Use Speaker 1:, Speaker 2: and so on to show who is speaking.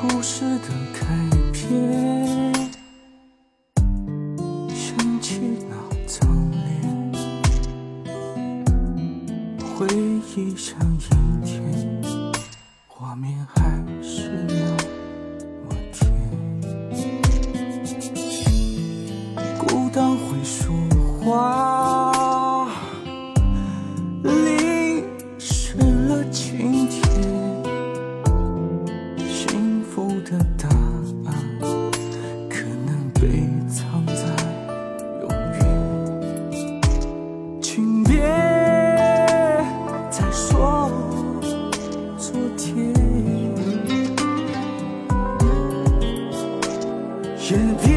Speaker 1: 故事的开篇想起那张脸回忆像阴天画面还是那么甜孤单会说话淋湿了情被藏在永远。请别再说昨天，也别